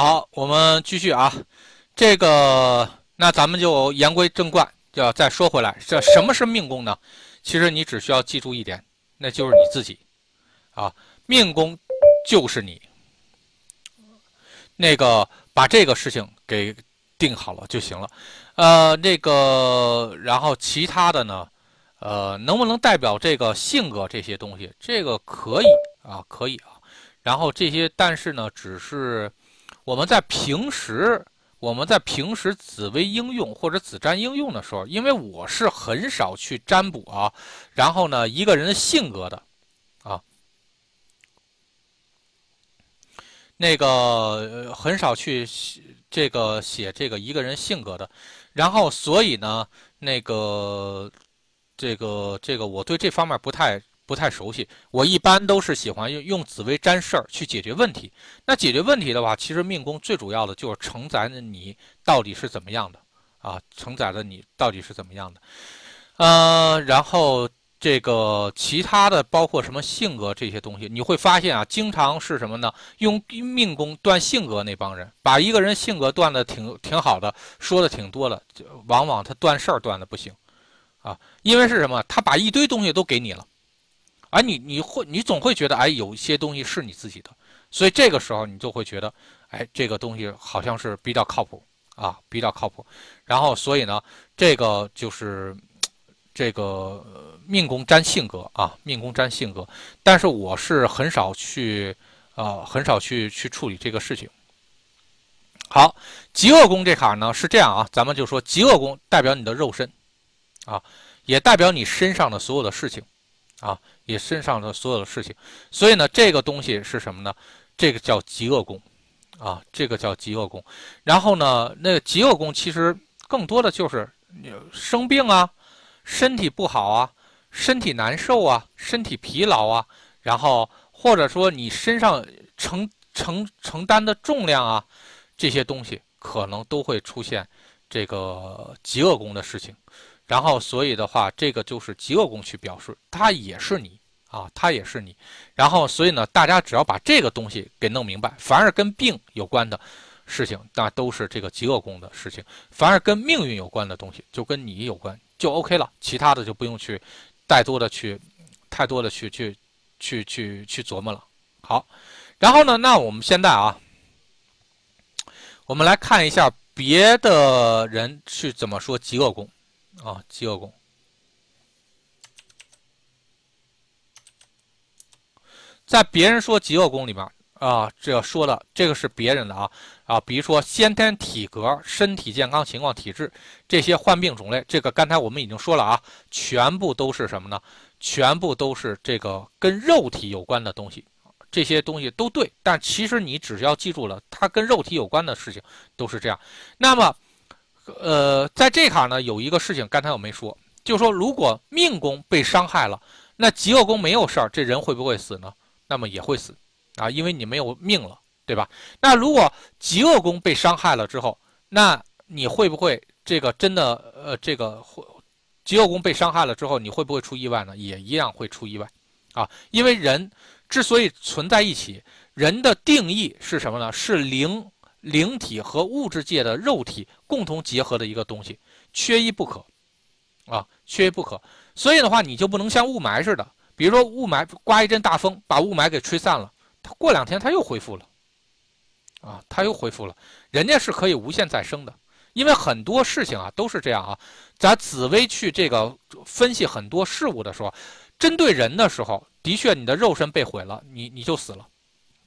好，我们继续啊，这个那咱们就言归正传，就要再说回来，这什么是命宫呢？其实你只需要记住一点，那就是你自己啊，命宫就是你。那个把这个事情给定好了就行了，呃，那个然后其他的呢，呃，能不能代表这个性格这些东西？这个可以啊，可以啊。然后这些，但是呢，只是。我们在平时，我们在平时紫微应用或者紫占应用的时候，因为我是很少去占卜啊，然后呢，一个人的性格的，啊，那个很少去这个写这个一个人性格的，然后所以呢，那个这个这个我对这方面不太。不太熟悉，我一般都是喜欢用用紫薇占事儿去解决问题。那解决问题的话，其实命宫最主要的就是承载着你到底是怎么样的啊，承载着你到底是怎么样的。呃，然后这个其他的包括什么性格这些东西，你会发现啊，经常是什么呢？用命宫断性格那帮人，把一个人性格断的挺挺好的，说的挺多的，往往他断事儿断的不行啊，因为是什么？他把一堆东西都给你了。而你你会你总会觉得哎，有一些东西是你自己的，所以这个时候你就会觉得，哎，这个东西好像是比较靠谱啊，比较靠谱。然后所以呢，这个就是这个命宫占性格啊，命宫占性格。但是我是很少去啊，很少去去处理这个事情。好，极恶宫这卡呢是这样啊，咱们就说极恶宫代表你的肉身啊，也代表你身上的所有的事情啊。你身上的所有的事情，所以呢，这个东西是什么呢？这个叫极恶宫，啊，这个叫极恶宫。然后呢，那个极恶宫其实更多的就是生病啊，身体不好啊，身体难受啊，身体疲劳啊，然后或者说你身上承承承担的重量啊，这些东西可能都会出现这个极恶宫的事情。然后，所以的话，这个就是极恶宫去表示，它也是你啊，它也是你。然后，所以呢，大家只要把这个东西给弄明白，凡是跟病有关的事情，那都是这个极恶宫的事情；凡是跟命运有关的东西，就跟你有关，就 OK 了。其他的就不用去太多的去太多的去去去去去琢磨了。好，然后呢，那我们现在啊，我们来看一下别的人去怎么说极恶宫。啊，极恶宫，在别人说极恶宫里面啊，这说的这个是别人的啊啊，比如说先天体格、身体健康情况、体质这些患病种类，这个刚才我们已经说了啊，全部都是什么呢？全部都是这个跟肉体有关的东西，这些东西都对，但其实你只要记住了，它跟肉体有关的事情都是这样。那么。呃，在这卡呢，有一个事情，刚才我没说，就是说，如果命宫被伤害了，那极恶宫没有事儿，这人会不会死呢？那么也会死，啊，因为你没有命了，对吧？那如果极恶宫被伤害了之后，那你会不会这个真的呃，这个会极恶宫被伤害了之后，你会不会出意外呢？也一样会出意外，啊，因为人之所以存在一起，人的定义是什么呢？是灵。灵体和物质界的肉体共同结合的一个东西，缺一不可，啊，缺一不可。所以的话，你就不能像雾霾似的，比如说雾霾刮一阵大风，把雾霾给吹散了，它过两天它又恢复了，啊，它又恢复了。人家是可以无限再生的，因为很多事情啊都是这样啊。咱紫薇去这个分析很多事物的时候，针对人的时候，的确你的肉身被毁了，你你就死了。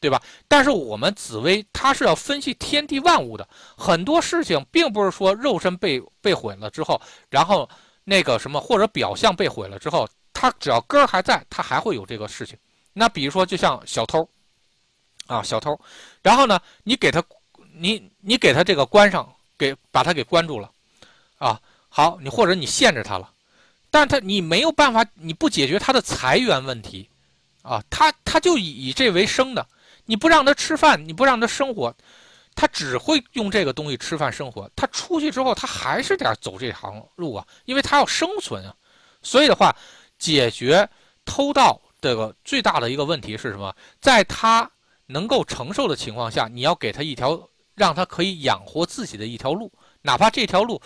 对吧？但是我们紫薇它是要分析天地万物的，很多事情并不是说肉身被被毁了之后，然后那个什么或者表象被毁了之后，它只要根儿还在，它还会有这个事情。那比如说就像小偷，啊小偷，然后呢你给他你你给他这个关上，给把他给关住了，啊好你或者你限制他了，但他你没有办法，你不解决他的财源问题，啊他他就以以这为生的。你不让他吃饭，你不让他生活，他只会用这个东西吃饭生活。他出去之后，他还是得走这行路啊，因为他要生存啊。所以的话，解决偷盗这个最大的一个问题是什么？在他能够承受的情况下，你要给他一条让他可以养活自己的一条路，哪怕这条路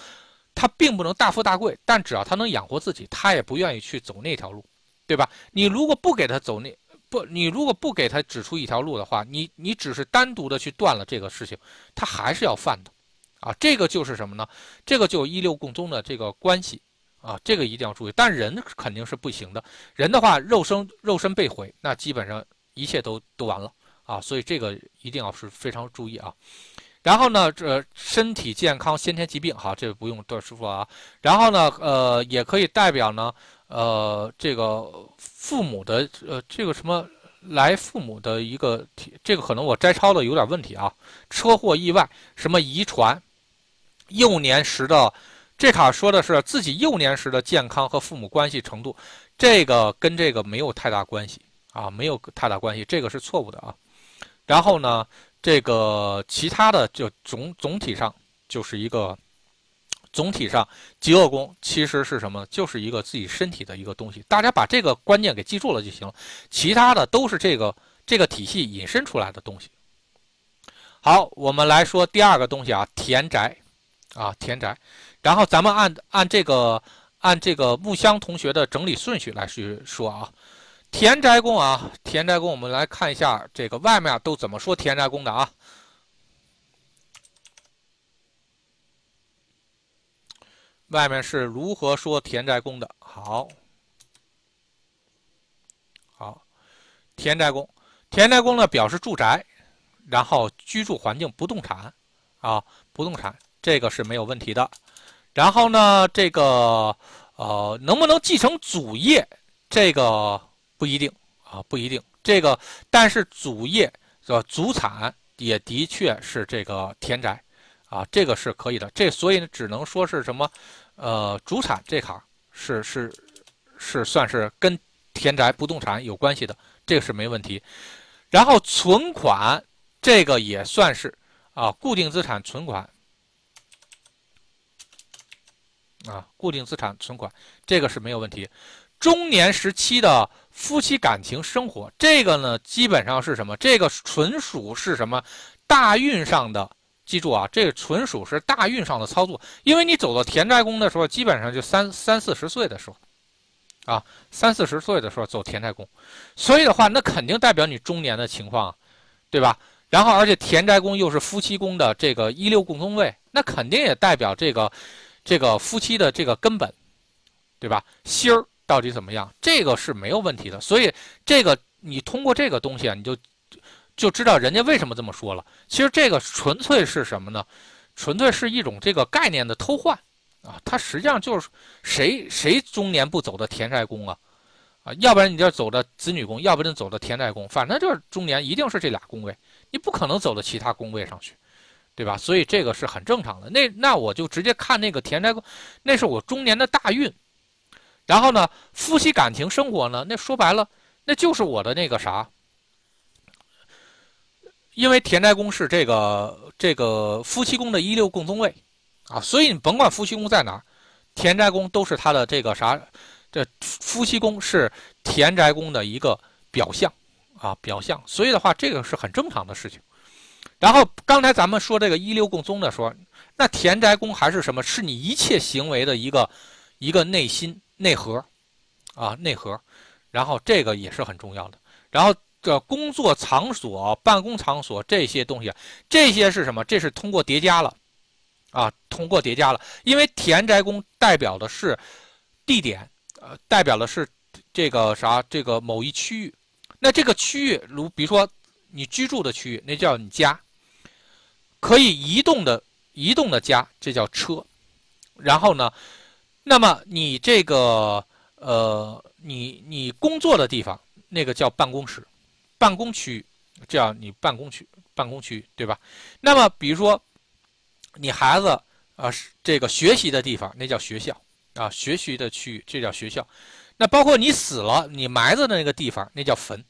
他并不能大富大贵，但只要他能养活自己，他也不愿意去走那条路，对吧？你如果不给他走那不，你如果不给他指出一条路的话，你你只是单独的去断了这个事情，他还是要犯的，啊，这个就是什么呢？这个就一六共宗的这个关系。啊，这个一定要注意，但人肯定是不行的。人的话，肉身肉身被毁，那基本上一切都都完了啊。所以这个一定要是非常注意啊。然后呢，这身体健康、先天疾病，好，这个不用多师傅啊。然后呢，呃，也可以代表呢，呃，这个父母的呃这个什么来父母的一个，这个可能我摘抄的有点问题啊。车祸、意外，什么遗传，幼年时的。这卡说的是自己幼年时的健康和父母关系程度，这个跟这个没有太大关系啊，没有太大关系，这个是错误的啊。然后呢，这个其他的就总总体上就是一个总体上极恶宫其实是什么？就是一个自己身体的一个东西，大家把这个观念给记住了就行了。其他的都是这个这个体系引申出来的东西。好，我们来说第二个东西啊，田宅啊，田宅。然后咱们按按这个按这个木香同学的整理顺序来去说啊，田宅宫啊，田宅宫，我们来看一下这个外面都怎么说田宅宫的啊。外面是如何说田宅宫的？好，好，田宅宫，田宅宫呢表示住宅，然后居住环境不动产啊，不动产这个是没有问题的。然后呢，这个呃，能不能继承祖业，这个不一定啊，不一定。这个但是祖业是祖产也的确是这个田宅，啊，这个是可以的。这所以呢，只能说是什么，呃，主产这行是是是算是跟田宅不动产有关系的，这个是没问题。然后存款这个也算是啊，固定资产存款。啊，固定资产存款这个是没有问题。中年时期的夫妻感情生活，这个呢基本上是什么？这个纯属是什么大运上的？记住啊，这个纯属是大运上的操作。因为你走到田宅宫的时候，基本上就三三四十岁的时候，啊，三四十岁的时候走田宅宫，所以的话，那肯定代表你中年的情况，对吧？然后而且田宅宫又是夫妻宫的这个一六共同位，那肯定也代表这个。这个夫妻的这个根本，对吧？心儿到底怎么样？这个是没有问题的。所以这个你通过这个东西啊，你就就知道人家为什么这么说了。其实这个纯粹是什么呢？纯粹是一种这个概念的偷换啊。它实际上就是谁谁中年不走的田宅宫啊？啊，要不然你就走的子女宫，要不然走的田宅宫，反正就是中年一定是这俩宫位，你不可能走到其他宫位上去。对吧？所以这个是很正常的。那那我就直接看那个田宅宫，那是我中年的大运。然后呢，夫妻感情生活呢，那说白了，那就是我的那个啥。因为田宅宫是这个这个夫妻宫的一六共宗位啊，所以你甭管夫妻宫在哪儿，田宅宫都是他的这个啥，这夫妻宫是田宅宫的一个表象啊，表象。所以的话，这个是很正常的事情。然后刚才咱们说这个一六共宗的说，那田宅宫还是什么？是你一切行为的一个一个内心内核，啊内核。然后这个也是很重要的。然后这工作场所、办公场所这些东西，这些是什么？这是通过叠加了，啊，通过叠加了。因为田宅宫代表的是地点，呃，代表的是这个啥？这个某一区域。那这个区域，如比如说你居住的区域，那叫你家。可以移动的移动的家，这叫车。然后呢，那么你这个呃，你你工作的地方，那个叫办公室、办公区域，叫你办公区、办公区，对吧？那么比如说你孩子啊，这个学习的地方，那叫学校啊，学习的区域，这叫学校。那包括你死了，你埋在的那个地方，那叫坟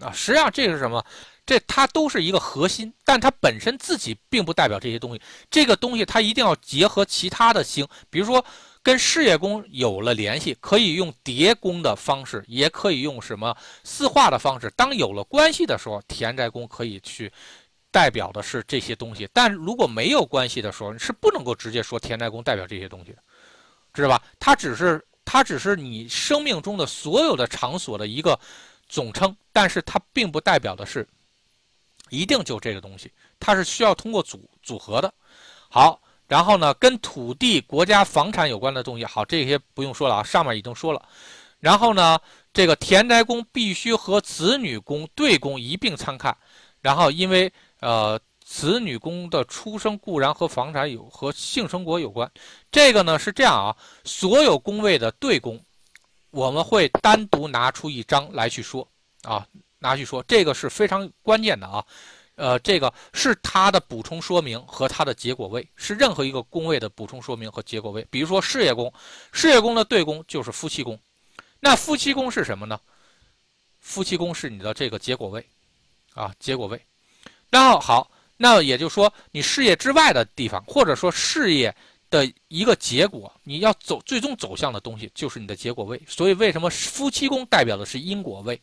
啊。实际上这是什么？这它都是一个核心，但它本身自己并不代表这些东西。这个东西它一定要结合其他的星，比如说跟事业宫有了联系，可以用叠宫的方式，也可以用什么四化的方式。当有了关系的时候，田宅宫可以去代表的是这些东西，但如果没有关系的时候，是不能够直接说田宅宫代表这些东西的，知道吧？它只是它只是你生命中的所有的场所的一个总称，但是它并不代表的是一定就这个东西，它是需要通过组组合的。好，然后呢，跟土地、国家、房产有关的东西，好，这些不用说了啊，上面已经说了。然后呢，这个田宅宫必须和子女宫、对宫一并参看。然后，因为呃，子女宫的出生固然和房产有和性生活有关，这个呢是这样啊，所有宫位的对宫，我们会单独拿出一张来去说啊，拿去说，这个是非常关键的啊，呃，这个是它的补充说明和它的结果位，是任何一个宫位的补充说明和结果位。比如说事业宫，事业宫的对宫就是夫妻宫，那夫妻宫是什么呢？夫妻宫是你的这个结果位。啊，结果位，然后好，那也就是说，你事业之外的地方，或者说事业的一个结果，你要走最终走向的东西，就是你的结果位。所以，为什么夫妻宫代表的是因果位？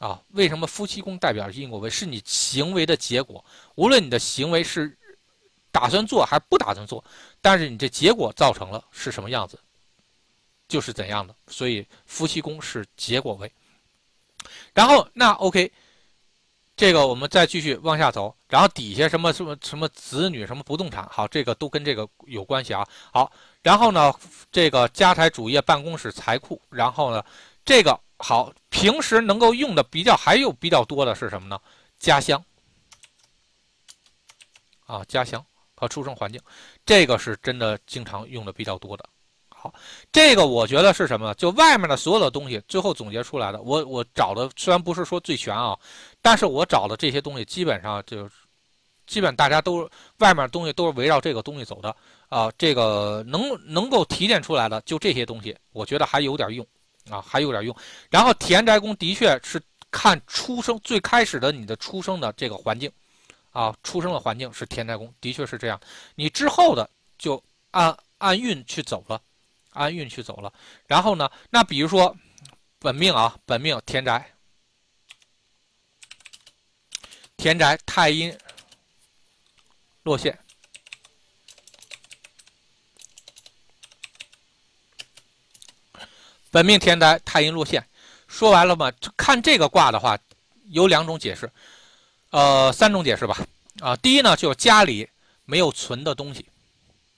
啊，为什么夫妻宫代表因果位？是你行为的结果，无论你的行为是打算做还是不打算做，但是你这结果造成了是什么样子，就是怎样的。所以，夫妻宫是结果位。然后，那 OK。这个我们再继续往下走，然后底下什么什么什么子女什么不动产，好，这个都跟这个有关系啊。好，然后呢，这个家财主业办公室财库，然后呢，这个好，平时能够用的比较还有比较多的是什么呢？家乡啊，家乡和出生环境，这个是真的经常用的比较多的。好，这个我觉得是什么呢？就外面的所有的东西，最后总结出来的。我我找的虽然不是说最全啊，但是我找的这些东西基本上就，基本大家都外面东西都是围绕这个东西走的啊。这个能能够提炼出来的就这些东西，我觉得还有点用啊，还有点用。然后田宅宫的确是看出生最开始的你的出生的这个环境啊，出生的环境是田宅宫，的确是这样。你之后的就按按运去走了。按运去走了，然后呢？那比如说，本命啊，本命田宅，田宅太阴落陷，本命天灾太阴落陷，说完了吗？看这个卦的话，有两种解释，呃，三种解释吧。啊，第一呢，就是家里没有存的东西，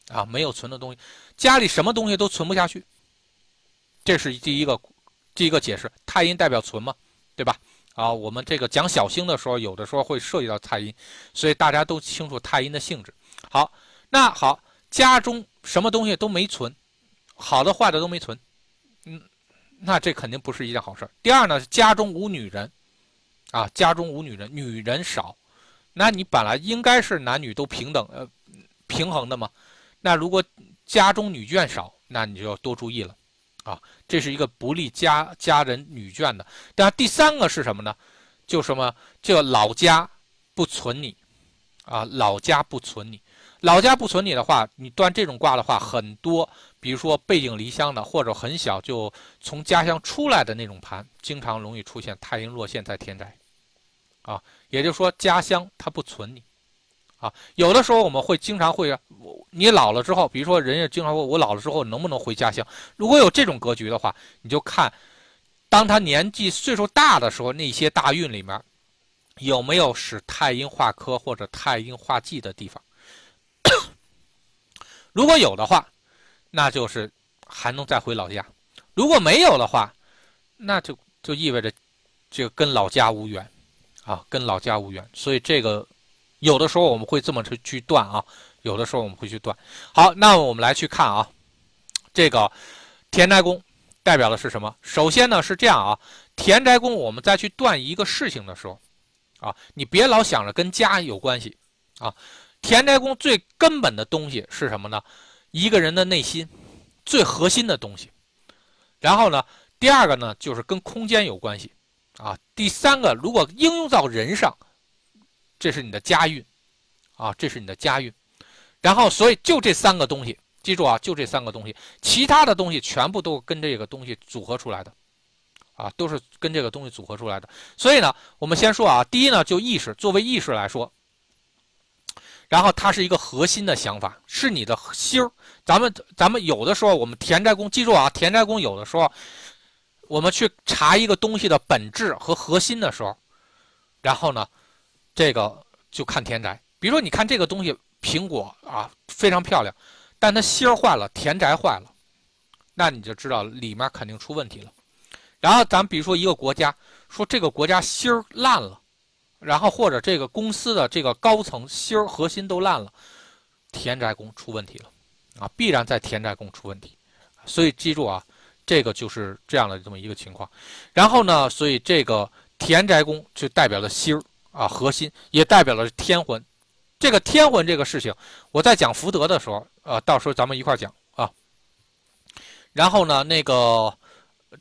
啊，没有存的东西。家里什么东西都存不下去，这是第一个，第一个解释。太阴代表存嘛，对吧？啊，我们这个讲小星的时候，有的时候会涉及到太阴，所以大家都清楚太阴的性质。好，那好，家中什么东西都没存，好的坏的都没存，那这肯定不是一件好事第二呢，家中无女人，啊，家中无女人，女人少，那你本来应该是男女都平等，呃，平衡的嘛，那如果。家中女眷少，那你就要多注意了，啊，这是一个不利家家人女眷的。但第三个是什么呢？就什么这个老家不存你，啊，老家不存你，老家不存你的话，你断这种卦的话，很多，比如说背井离乡的，或者很小就从家乡出来的那种盘，经常容易出现太阴落陷在田宅，啊，也就是说家乡它不存你。啊，有的时候我们会经常会，你老了之后，比如说人家经常问我老了之后能不能回家乡？如果有这种格局的话，你就看，当他年纪岁数大的时候，那些大运里面有没有使太阴化科或者太阴化忌的地方。如果有的话，那就是还能再回老家；如果没有的话，那就就意味着这个跟老家无缘啊，跟老家无缘。所以这个。有的时候我们会这么去去断啊，有的时候我们会去断。好，那我们来去看啊，这个田宅宫代表的是什么？首先呢是这样啊，田宅宫我们再去断一个事情的时候，啊，你别老想着跟家有关系啊。田宅宫最根本的东西是什么呢？一个人的内心最核心的东西。然后呢，第二个呢就是跟空间有关系啊。第三个，如果应用到人上。这是你的家运，啊，这是你的家运，然后所以就这三个东西，记住啊，就这三个东西，其他的东西全部都跟这个东西组合出来的，啊，都是跟这个东西组合出来的。所以呢，我们先说啊，第一呢，就意识，作为意识来说，然后它是一个核心的想法，是你的心儿。咱们咱们有的时候，我们田宅宫，记住啊，田宅宫有的时候，我们去查一个东西的本质和核心的时候，然后呢，这个就看田宅。比如说，你看这个东西，苹果啊，非常漂亮，但它心儿坏了，田宅坏了，那你就知道里面肯定出问题了。然后咱比如说一个国家，说这个国家心儿烂了，然后或者这个公司的这个高层心儿核心都烂了，田宅宫出问题了。啊，必然在田宅宫出问题，所以记住啊，这个就是这样的这么一个情况。然后呢，所以这个田宅宫就代表了心儿啊，核心也代表了天魂。这个天魂这个事情，我在讲福德的时候，呃，到时候咱们一块儿讲啊。然后呢，那个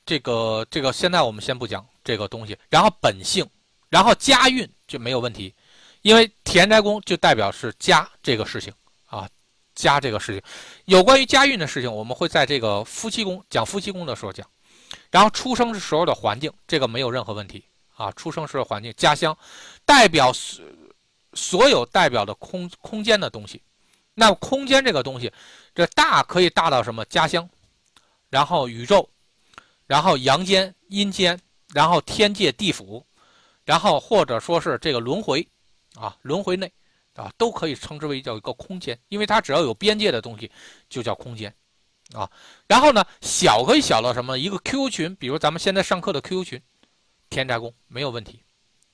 这个这个，现在我们先不讲这个东西。然后本性，然后家运就没有问题，因为田宅宫就代表是家这个事情啊。家这个事情，有关于家运的事情，我们会在这个夫妻宫讲夫妻宫的时候讲。然后出生时候的环境，这个没有任何问题啊。出生时的环境，家乡代表所所有代表的空空间的东西。那空间这个东西，这大可以大到什么？家乡，然后宇宙，然后阳间、阴间，然后天界、地府，然后或者说是这个轮回啊，轮回内。啊，都可以称之为叫一个空间，因为它只要有边界的东西，就叫空间，啊。然后呢，小可以小到什么？一个 QQ 群，比如咱们现在上课的 QQ 群，田宅宫没有问题，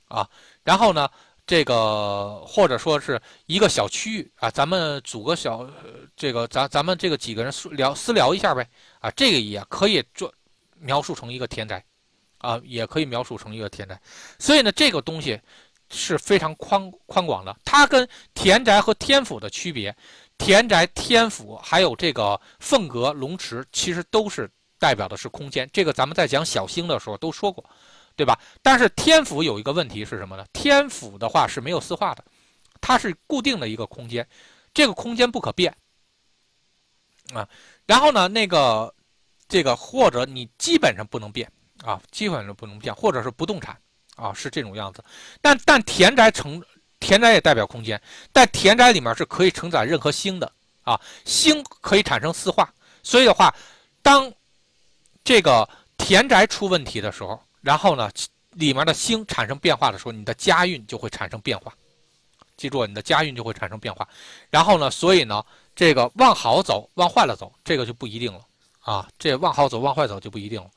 啊。然后呢，这个或者说是一个小区域啊，咱们组个小，这个咱咱们这个几个人私聊私聊一下呗，啊，这个也可以做描述成一个田宅，啊，也可以描述成一个田宅。所以呢，这个东西。是非常宽宽广的，它跟田宅和天府的区别，田宅、天府还有这个凤阁、龙池，其实都是代表的是空间。这个咱们在讲小星的时候都说过，对吧？但是天府有一个问题是什么呢？天府的话是没有四化的，它是固定的一个空间，这个空间不可变啊。然后呢，那个这个或者你基本上不能变啊，基本上不能变，或者是不动产。啊，是这种样子，但但田宅成田宅也代表空间，但田宅里面是可以承载任何星的啊，星可以产生四化，所以的话，当这个田宅出问题的时候，然后呢，里面的星产生变化的时候，你的家运就会产生变化，记住，你的家运就会产生变化，然后呢，所以呢，这个往好走，往坏了走，这个就不一定了。啊，这往好走，往坏走就不一定了，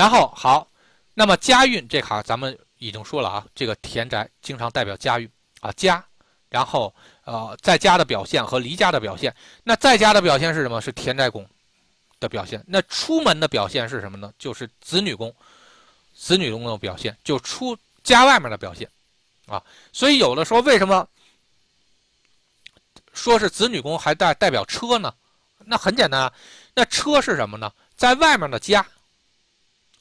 然后好。那么家运这行，咱们已经说了啊，这个田宅经常代表家运啊，家，然后呃，在家的表现和离家的表现。那在家的表现是什么？是田宅宫的表现。那出门的表现是什么呢？就是子女宫，子女宫的表现就出家外面的表现啊。所以有的时候为什么说是子女宫还代代表车呢？那很简单啊，那车是什么呢？在外面的家。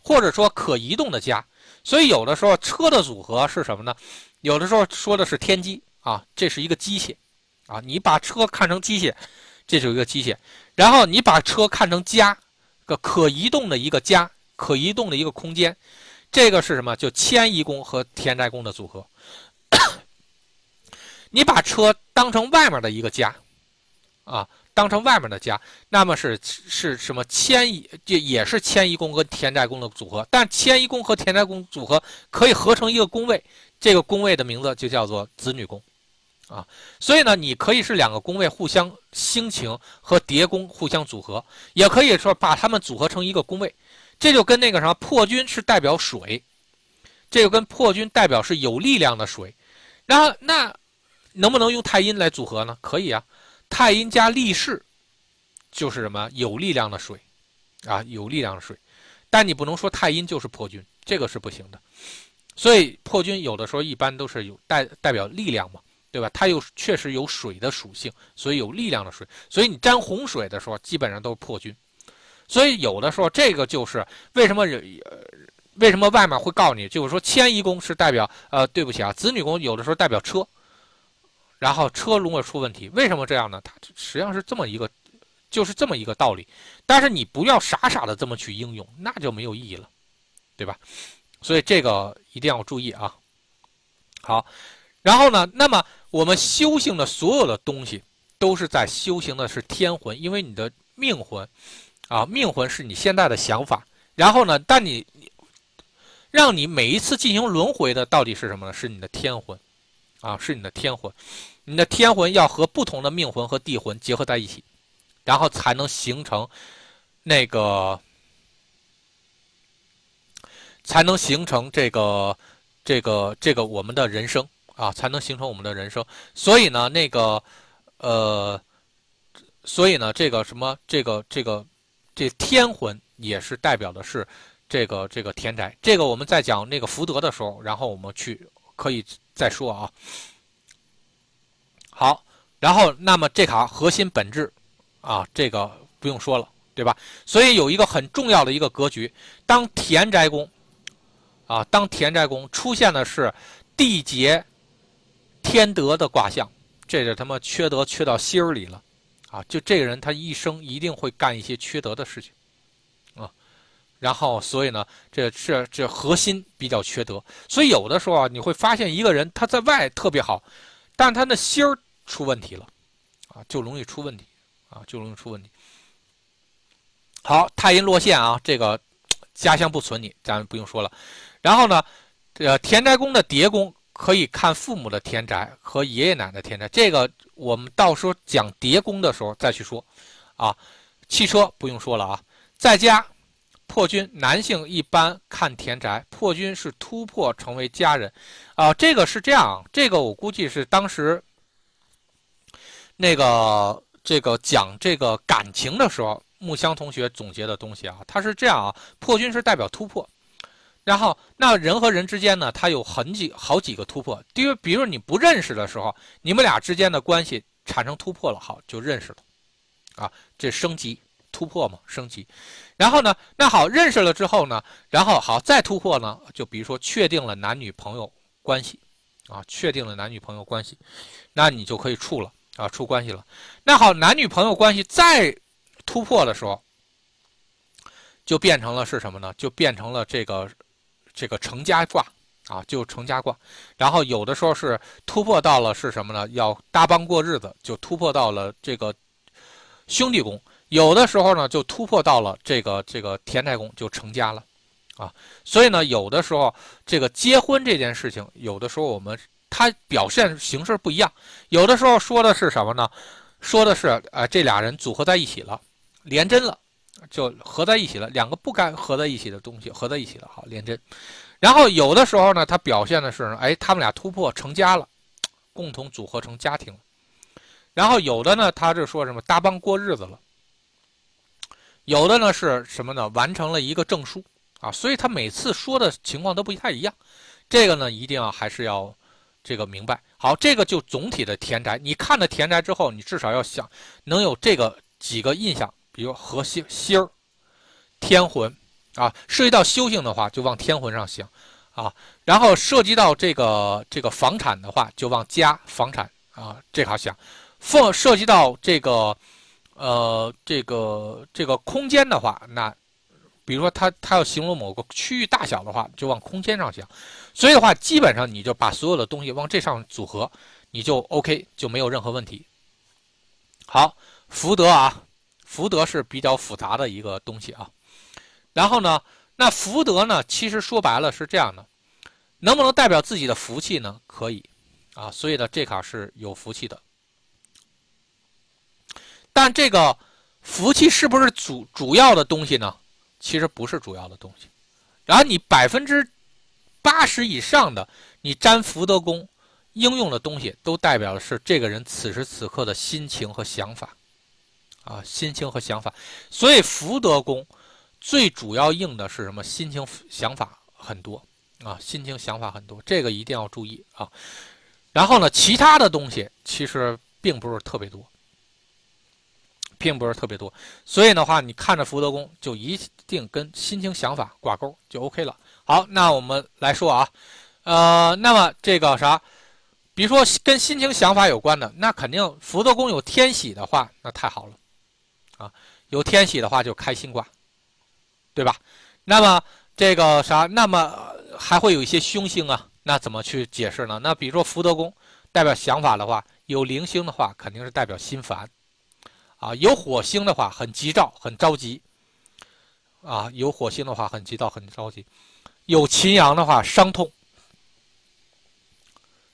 或者说可移动的家，所以有的时候车的组合是什么呢？有的时候说的是天机啊，这是一个机械啊。你把车看成机械，这是一个机械。然后你把车看成家，个可移动的一个家，可移动的一个空间，这个是什么？就迁移宫和田宅宫的组合。你把车当成外面的一个家，啊。当成外面的家，那么是是什么迁移？这也是迁移宫和田宅宫的组合。但迁移宫和田宅宫组合可以合成一个宫位，这个宫位的名字就叫做子女宫，啊，所以呢，你可以是两个宫位互相星情和叠宫互相组合，也可以说把它们组合成一个宫位。这就跟那个什么破军是代表水，这就跟破军代表是有力量的水。然后那能不能用太阴来组合呢？可以啊。太阴加力士，就是什么有力量的水，啊，有力量的水。但你不能说太阴就是破军，这个是不行的。所以破军有的时候一般都是有代代表力量嘛，对吧？它又确实有水的属性，所以有力量的水。所以你沾洪水的时候，基本上都是破军。所以有的时候这个就是为什么呃为什么外面会告你，就是说迁移宫是代表呃对不起啊，子女宫有的时候代表车。然后车如果出问题，为什么这样呢？它实际上是这么一个，就是这么一个道理。但是你不要傻傻的这么去应用，那就没有意义了，对吧？所以这个一定要注意啊。好，然后呢，那么我们修行的所有的东西，都是在修行的是天魂，因为你的命魂，啊，命魂是你现在的想法。然后呢，但你让你每一次进行轮回的到底是什么呢？是你的天魂，啊，是你的天魂。你的天魂要和不同的命魂和地魂结合在一起，然后才能形成那个，才能形成这个这个这个我们的人生。啊，才能形成我们的人生。所以呢，那个，呃，所以呢，这个什么，这个这个这天魂也是代表的是这个这个田宅。这个我们在讲那个福德的时候，然后我们去可以再说啊。好，然后那么这卡核心本质啊，这个不用说了，对吧？所以有一个很重要的一个格局，当田宅宫啊，当田宅宫出现的是地劫。天德的卦象，这是他妈缺德缺到心儿里了，啊！就这个人，他一生一定会干一些缺德的事情，然后，所以呢，这是这核心比较缺德，所以有的时候啊，你会发现一个人他在外特别好，但他的心儿出问题了，啊，就容易出问题，啊，就容易出问题。好，太阴落陷啊，这个家乡不存你，咱不用说了。然后呢，这个田宅宫的叠宫。可以看父母的田宅和爷爷奶奶田宅，这个我们到时候讲叠宫的时候再去说，啊，汽车不用说了啊，在家破军男性一般看田宅，破军是突破成为家人，啊，这个是这样，这个我估计是当时那个这个讲这个感情的时候，木香同学总结的东西啊，他是这样啊，破军是代表突破。然后，那人和人之间呢，他有很几好几个突破。第一，比如你不认识的时候，你们俩之间的关系产生突破了，好，就认识了，啊，这升级突破嘛，升级。然后呢，那好，认识了之后呢，然后好再突破呢，就比如说确定了男女朋友关系，啊，确定了男女朋友关系，那你就可以处了，啊，处关系了。那好，男女朋友关系再突破的时候，就变成了是什么呢？就变成了这个。这个成家卦啊，就成家卦，然后有的时候是突破到了是什么呢？要搭帮过日子，就突破到了这个兄弟宫；有的时候呢，就突破到了这个这个田太公，就成家了啊。所以呢，有的时候这个结婚这件事情，有的时候我们它表现形式不一样。有的时候说的是什么呢？说的是啊，这俩人组合在一起了，连真了。就合在一起了，两个不该合在一起的东西合在一起了，好连针。然后有的时候呢，它表现的是，哎，他们俩突破成家了，共同组合成家庭。然后有的呢，他就说什么搭帮过日子了。有的呢是什么呢？完成了一个证书啊，所以他每次说的情况都不太一样。这个呢，一定要还是要这个明白。好，这个就总体的田宅，你看了田宅之后，你至少要想能有这个几个印象。比如核心心儿、天魂啊，涉及到修行的话，就往天魂上想啊。然后涉及到这个这个房产的话，就往家房产啊这卡想。涉涉及到这个呃这个这个空间的话，那比如说他他要形容某个区域大小的话，就往空间上想。所以的话，基本上你就把所有的东西往这上组合，你就 OK，就没有任何问题。好，福德啊。福德是比较复杂的一个东西啊，然后呢，那福德呢，其实说白了是这样的，能不能代表自己的福气呢？可以，啊，所以呢，这卡是有福气的，但这个福气是不是主主要的东西呢？其实不是主要的东西，然后你百分之八十以上的你沾福德宫应用的东西，都代表的是这个人此时此刻的心情和想法。啊，心情和想法，所以福德宫最主要应的是什么？心情想法很多啊，心情想法很多，这个一定要注意啊。然后呢，其他的东西其实并不是特别多，并不是特别多。所以的话，你看着福德宫就一定跟心情想法挂钩就 OK 了。好，那我们来说啊，呃，那么这个啥？比如说跟心情想法有关的，那肯定福德宫有天喜的话，那太好了。啊，有天喜的话就开心卦，对吧？那么这个啥？那么还会有一些凶星啊，那怎么去解释呢？那比如说福德宫代表想法的话，有零星的话肯定是代表心烦，啊，有火星的话很急躁、很着急，啊，有火星的话很急躁、很着急，有擎羊的话伤痛。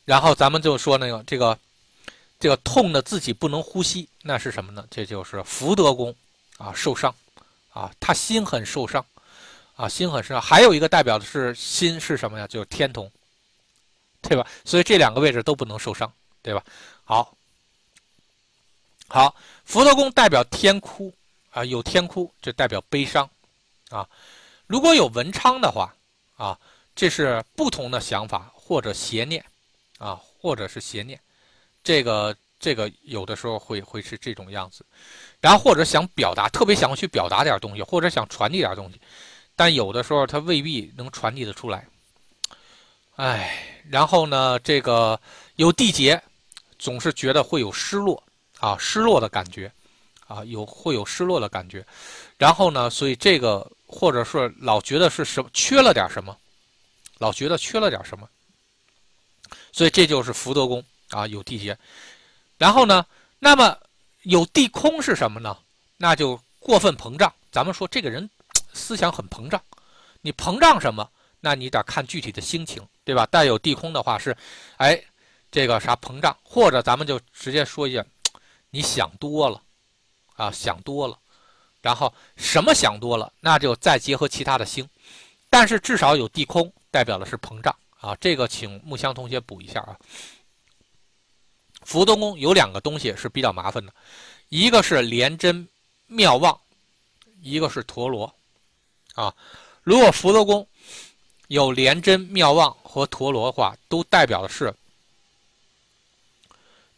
然后咱们就说那个这个这个痛的自己不能呼吸，那是什么呢？这就是福德宫啊受伤，啊，他心很受伤，啊，心很受伤。还有一个代表的是心是什么呀？就是天同，对吧？所以这两个位置都不能受伤，对吧？好，好，福德宫代表天哭啊，有天哭就代表悲伤啊。如果有文昌的话啊，这是不同的想法或者邪念。啊，或者是邪念，这个这个有的时候会会是这种样子，然后或者想表达，特别想去表达点东西，或者想传递点东西，但有的时候他未必能传递的出来。哎，然后呢，这个有地劫，总是觉得会有失落啊，失落的感觉啊，有会有失落的感觉，然后呢，所以这个或者是老觉得是什么缺了点什么，老觉得缺了点什么。所以这就是福德宫啊，有地劫，然后呢，那么有地空是什么呢？那就过分膨胀。咱们说这个人思想很膨胀，你膨胀什么？那你得看具体的心情，对吧？带有地空的话是，哎，这个啥膨胀，或者咱们就直接说一下，你想多了啊，想多了，然后什么想多了，那就再结合其他的星，但是至少有地空，代表的是膨胀。啊，这个请木香同学补一下啊。福德宫有两个东西是比较麻烦的，一个是廉贞妙望，一个是陀螺。啊，如果福德宫有廉贞妙望和陀螺的话，都代表的是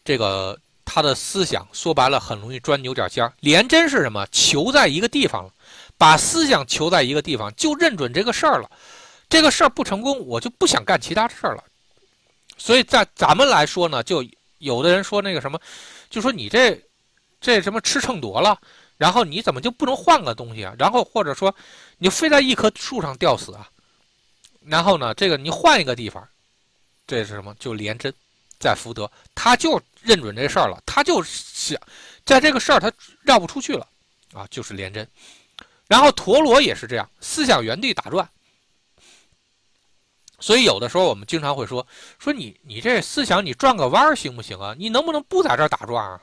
这个他的思想，说白了很容易钻牛角尖儿。廉贞是什么？求在一个地方了，把思想求在一个地方，就认准这个事儿了。这个事儿不成功，我就不想干其他事儿了。所以在咱们来说呢，就有的人说那个什么，就说你这这什么吃秤砣了，然后你怎么就不能换个东西啊？然后或者说你非在一棵树上吊死啊？然后呢，这个你换一个地方，这是什么？就廉贞在福德，他就认准这事儿了，他就想在这个事儿他绕不出去了啊，就是廉贞。然后陀螺也是这样，思想原地打转。所以有的时候我们经常会说说你你这思想你转个弯行不行啊？你能不能不在这儿打转啊？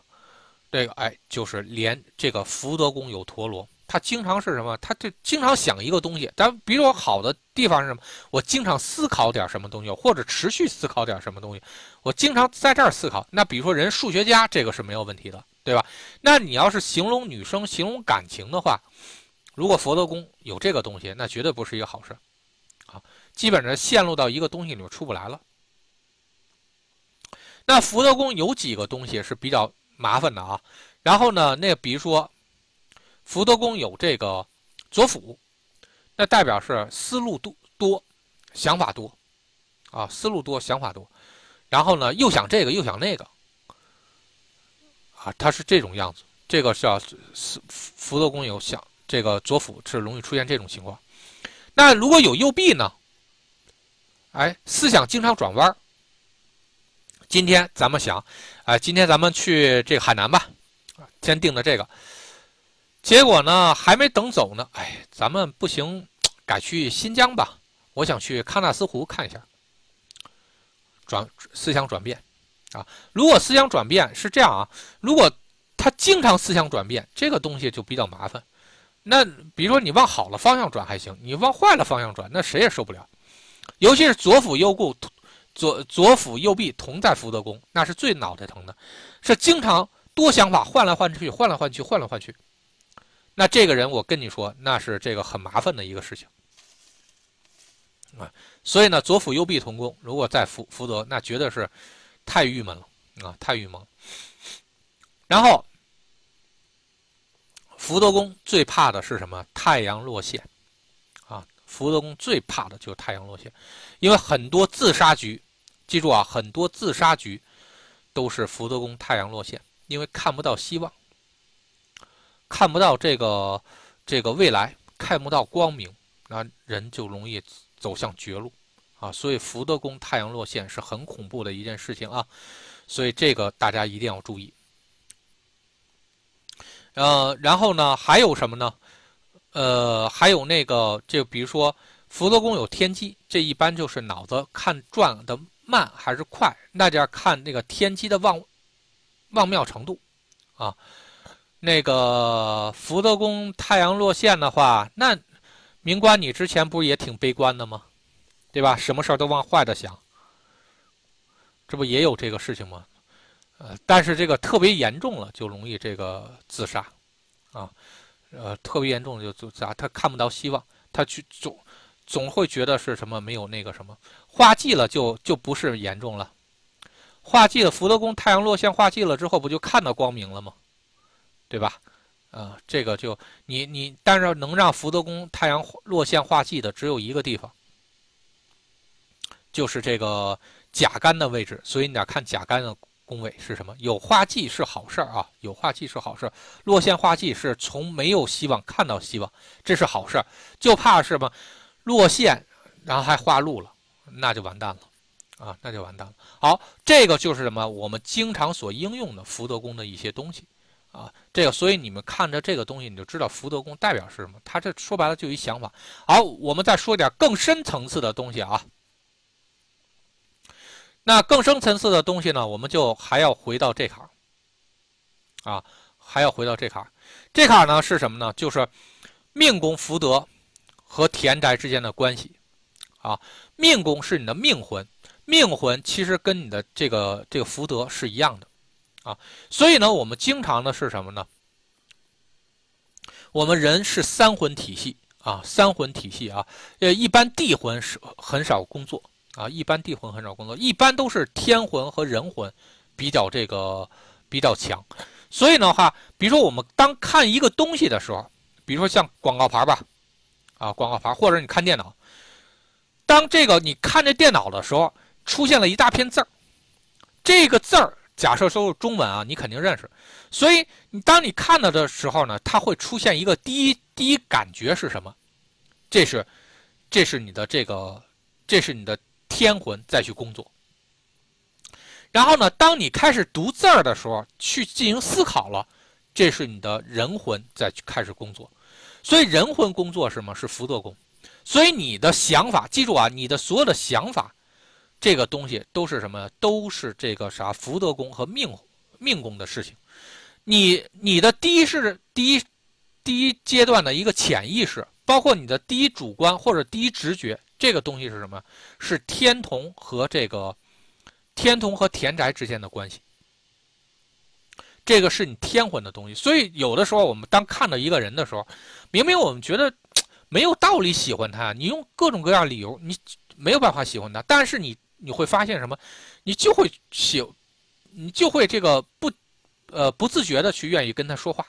这个哎，就是连这个福德宫有陀螺，他经常是什么？他就经常想一个东西。咱比如说好的地方是什么？我经常思考点什么东西，或者持续思考点什么东西。我经常在这儿思考。那比如说人数学家，这个是没有问题的，对吧？那你要是形容女生、形容感情的话，如果福德宫有这个东西，那绝对不是一个好事。啊基本上陷入到一个东西里面出不来了。那福德宫有几个东西是比较麻烦的啊？然后呢，那比如说福德宫有这个左辅，那代表是思路多多，想法多啊，思路多，想法多。然后呢，又想这个又想那个啊，它是这种样子。这个是要福福德宫有想这个左辅是容易出现这种情况。那如果有右臂呢？哎，思想经常转弯今天咱们想，哎，今天咱们去这个海南吧，先定的这个。结果呢，还没等走呢，哎，咱们不行，改去新疆吧。我想去喀纳斯湖看一下。转思想转变，啊，如果思想转变是这样啊，如果他经常思想转变，这个东西就比较麻烦。那比如说你往好了方向转还行，你往坏了方向转，那谁也受不了。尤其是左辅右顾，左左辅右弼同在福德宫，那是最脑袋疼的，是经常多想法换来换去，换来换去，换来换去。那这个人，我跟你说，那是这个很麻烦的一个事情啊。所以呢，左辅右弼同宫，如果在福福德，那绝对是太郁闷了啊，太郁闷了。然后福德宫最怕的是什么？太阳落陷啊。福德宫最怕的就是太阳落陷，因为很多自杀局，记住啊，很多自杀局都是福德宫太阳落陷，因为看不到希望，看不到这个这个未来，看不到光明，那人就容易走向绝路，啊，所以福德宫太阳落陷是很恐怖的一件事情啊，所以这个大家一定要注意。呃，然后呢，还有什么呢？呃，还有那个，就比如说福德宫有天机，这一般就是脑子看转的慢还是快，那就要看那个天机的旺旺妙程度啊。那个福德宫太阳落陷的话，那明官你之前不是也挺悲观的吗？对吧？什么事儿都往坏的想，这不也有这个事情吗？呃，但是这个特别严重了，就容易这个自杀，啊，呃，特别严重就自杀，他看不到希望，他去总总会觉得是什么没有那个什么化忌了，就就不是严重了，化忌了，福德宫太阳落陷化忌了之后，不就看到光明了吗？对吧？啊，这个就你你，但是能让福德宫太阳落陷化忌的只有一个地方。就是这个甲干的位置，所以你得看甲干的宫位是什么。有化忌是好事儿啊，有化忌是好事儿。落陷化忌是从没有希望看到希望，这是好事儿。就怕什么落陷，然后还化禄了，那就完蛋了啊，那就完蛋了。好，这个就是什么？我们经常所应用的福德宫的一些东西啊。这个，所以你们看着这个东西，你就知道福德宫代表是什么。它这说白了就一想法。好，我们再说点更深层次的东西啊。那更深层次的东西呢？我们就还要回到这坎，啊，还要回到这坎。这坎呢是什么呢？就是命宫福德和田宅之间的关系，啊，命宫是你的命魂，命魂其实跟你的这个这个福德是一样的，啊，所以呢，我们经常的是什么呢？我们人是三魂体系啊，三魂体系啊，呃，一般地魂是很少工作。啊，一般地魂很少工作，一般都是天魂和人魂比较这个比较强。所以的话，比如说我们当看一个东西的时候，比如说像广告牌吧，啊，广告牌，或者你看电脑，当这个你看着电脑的时候，出现了一大片字儿，这个字儿假设说是中文啊，你肯定认识。所以你当你看到的时候呢，它会出现一个第一第一感觉是什么？这是这是你的这个这是你的。天魂再去工作，然后呢？当你开始读字儿的时候，去进行思考了，这是你的人魂再去开始工作。所以人魂工作是什么？是福德宫。所以你的想法，记住啊，你的所有的想法，这个东西都是什么？都是这个啥福德宫和命命宫的事情。你你的第一是第一第一阶段的一个潜意识，包括你的第一主观或者第一直觉。这个东西是什么？是天同和这个天同和田宅之间的关系。这个是你天魂的东西，所以有的时候我们当看到一个人的时候，明明我们觉得没有道理喜欢他，你用各种各样理由，你没有办法喜欢他，但是你你会发现什么？你就会喜，你就会这个不呃不自觉的去愿意跟他说话。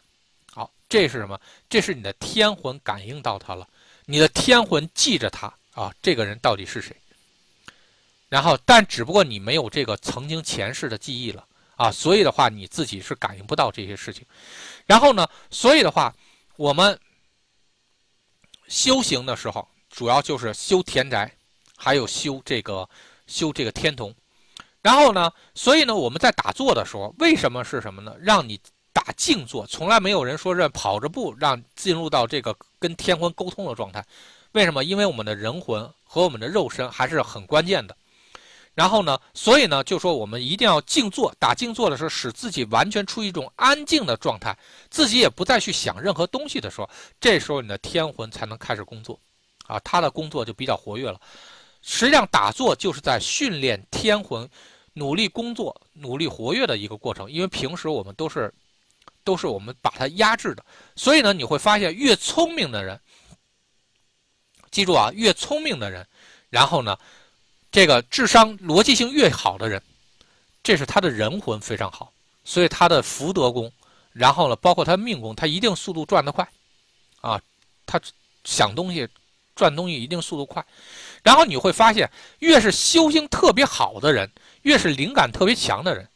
好，这是什么？这是你的天魂感应到他了，你的天魂记着他。啊，这个人到底是谁？然后，但只不过你没有这个曾经前世的记忆了啊，所以的话，你自己是感应不到这些事情。然后呢，所以的话，我们修行的时候，主要就是修田宅，还有修这个修这个天童。然后呢，所以呢，我们在打坐的时候，为什么是什么呢？让你打静坐，从来没有人说让跑着步让进入到这个跟天魂沟通的状态。为什么？因为我们的人魂和我们的肉身还是很关键的。然后呢，所以呢，就说我们一定要静坐。打静坐的时候，使自己完全处于一种安静的状态，自己也不再去想任何东西的时候，这时候你的天魂才能开始工作，啊，他的工作就比较活跃了。实际上，打坐就是在训练天魂，努力工作、努力活跃的一个过程。因为平时我们都是，都是我们把它压制的。所以呢，你会发现，越聪明的人。记住啊，越聪明的人，然后呢，这个智商逻辑性越好的人，这是他的人魂非常好，所以他的福德宫，然后呢，包括他命宫，他一定速度转得快，啊，他想东西、转东西一定速度快。然后你会发现，越是修行特别好的人，越是灵感特别强的人，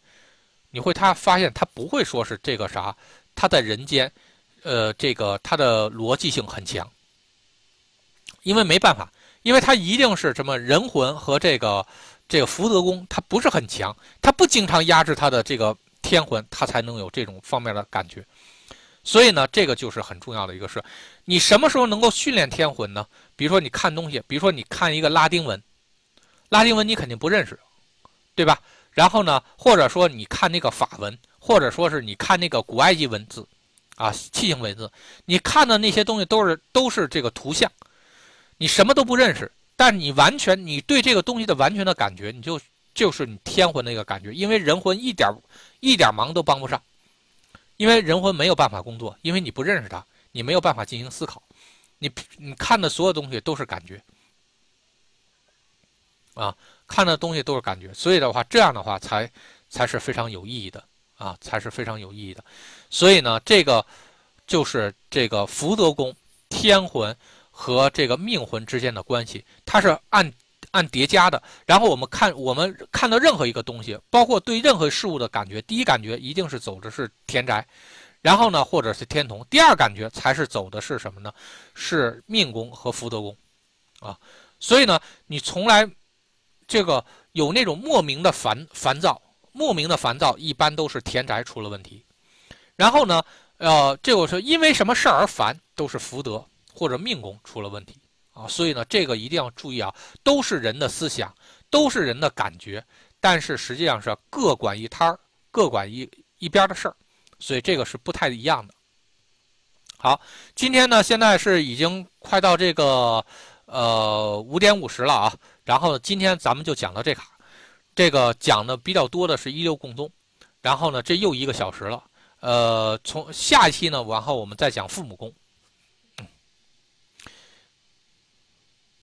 你会他发现他不会说是这个啥，他在人间，呃，这个他的逻辑性很强。因为没办法，因为他一定是什么人魂和这个这个福德宫，他不是很强，他不经常压制他的这个天魂，他才能有这种方面的感觉。所以呢，这个就是很重要的一个事。你什么时候能够训练天魂呢？比如说你看东西，比如说你看一个拉丁文，拉丁文你肯定不认识，对吧？然后呢，或者说你看那个法文，或者说是你看那个古埃及文字，啊，楔形文字，你看的那些东西都是都是这个图像，你什么都不认识，但你完全你对这个东西的完全的感觉，你就就是你天魂那个感觉，因为人魂一点一点忙都帮不上。因为人魂没有办法工作，因为你不认识他，你没有办法进行思考，你你看的所有东西都是感觉，啊，看的东西都是感觉，所以的话，这样的话才才是非常有意义的啊，才是非常有意义的。所以呢，这个就是这个福德宫天魂和这个命魂之间的关系，它是按。按叠加的，然后我们看，我们看到任何一个东西，包括对任何事物的感觉，第一感觉一定是走的是田宅，然后呢，或者是天同，第二感觉才是走的是什么呢？是命宫和福德宫，啊，所以呢，你从来这个有那种莫名的烦烦躁，莫名的烦躁，一般都是田宅出了问题，然后呢，呃，这个是因为什么事儿而烦，都是福德或者命宫出了问题。啊，所以呢，这个一定要注意啊，都是人的思想，都是人的感觉，但是实际上是各管一摊儿，各管一一边的事儿，所以这个是不太一样的。好，今天呢，现在是已经快到这个呃五点五十了啊，然后今天咱们就讲到这卡，这个讲的比较多的是一六共宗，然后呢，这又一个小时了，呃，从下一期呢，然后我们再讲父母宫。